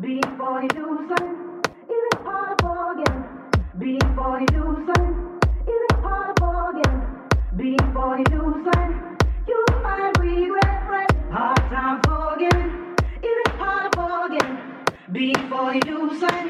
Before you do something, it is hard to forget. Before you do something, you might regret. Hard time forgetting. It is hard to forget. Before you do something,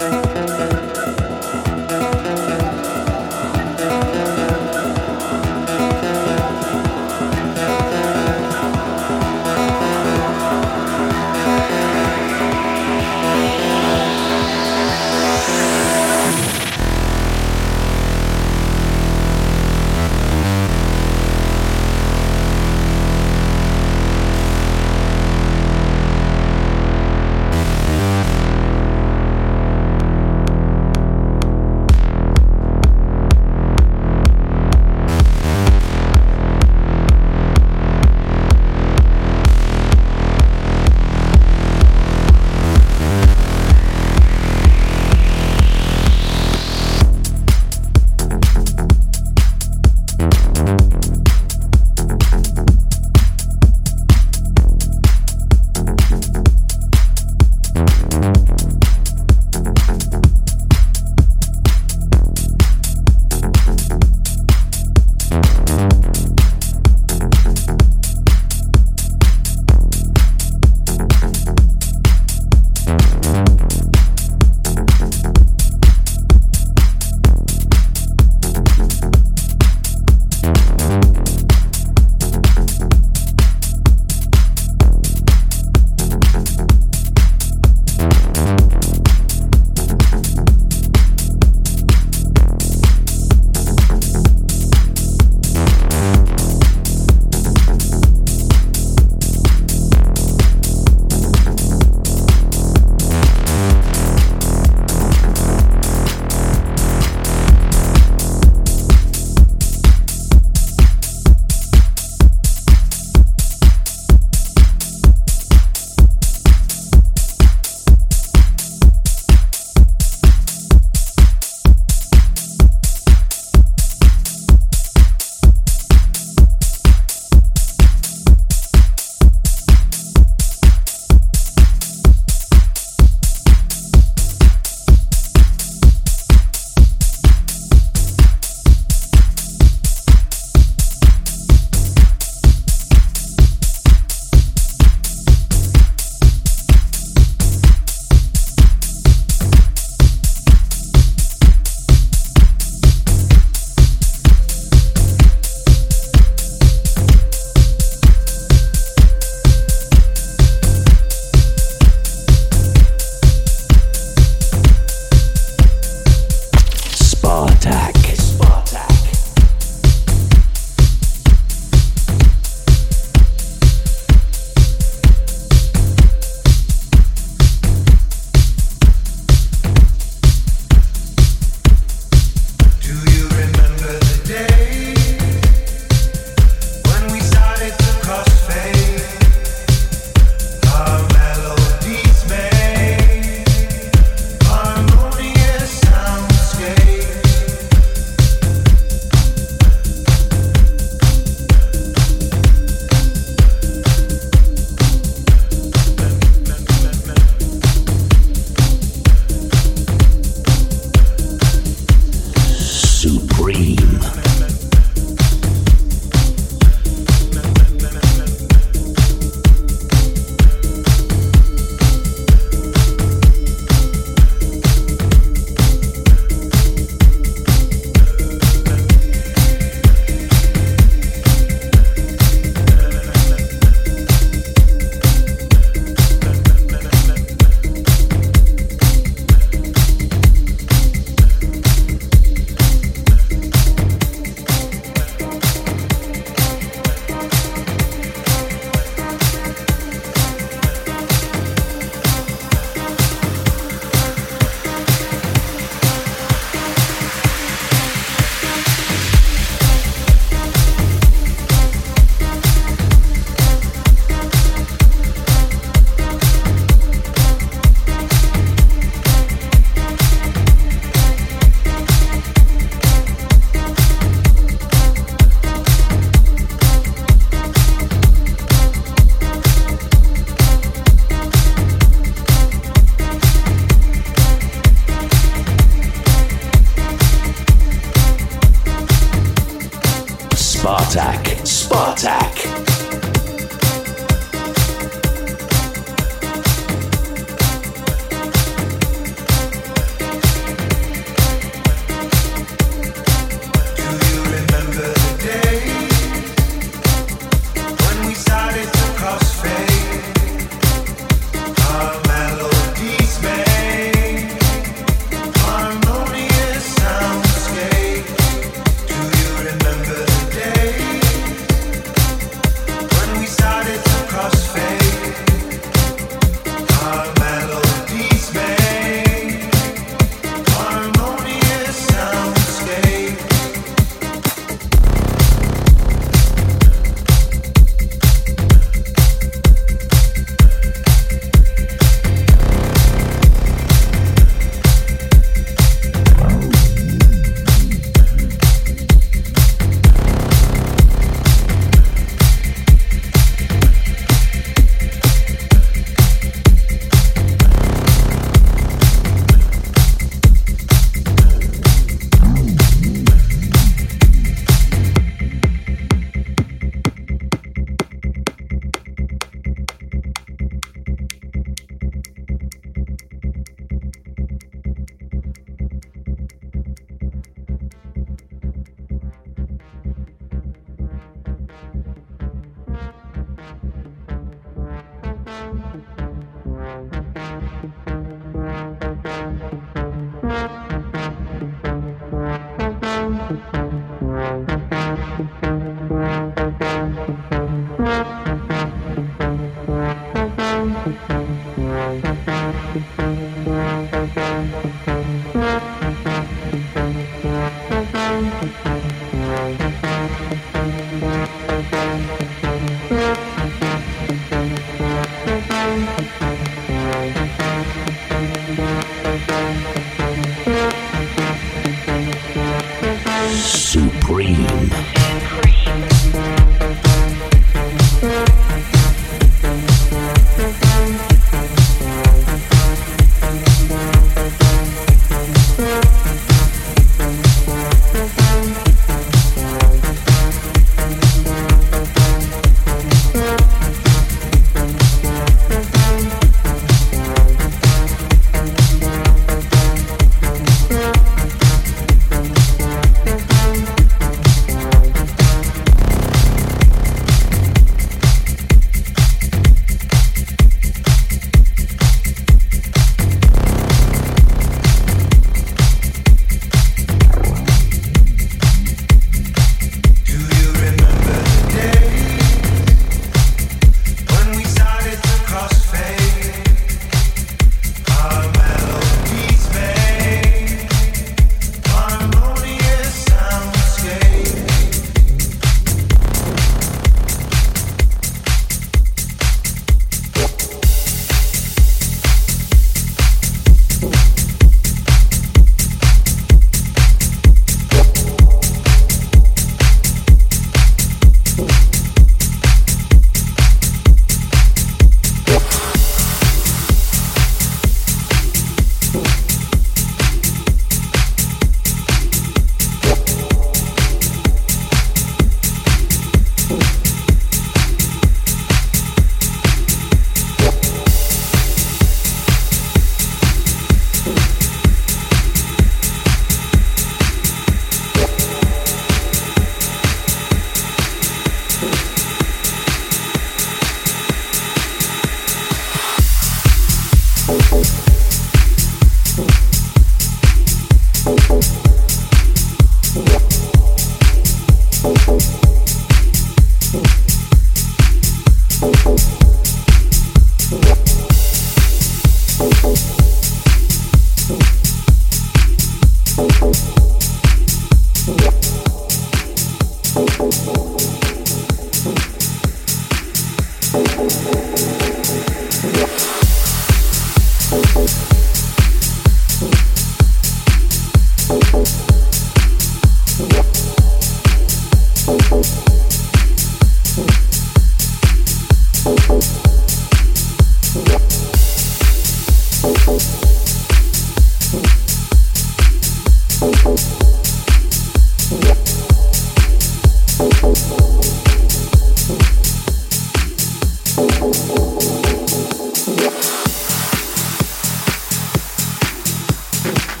You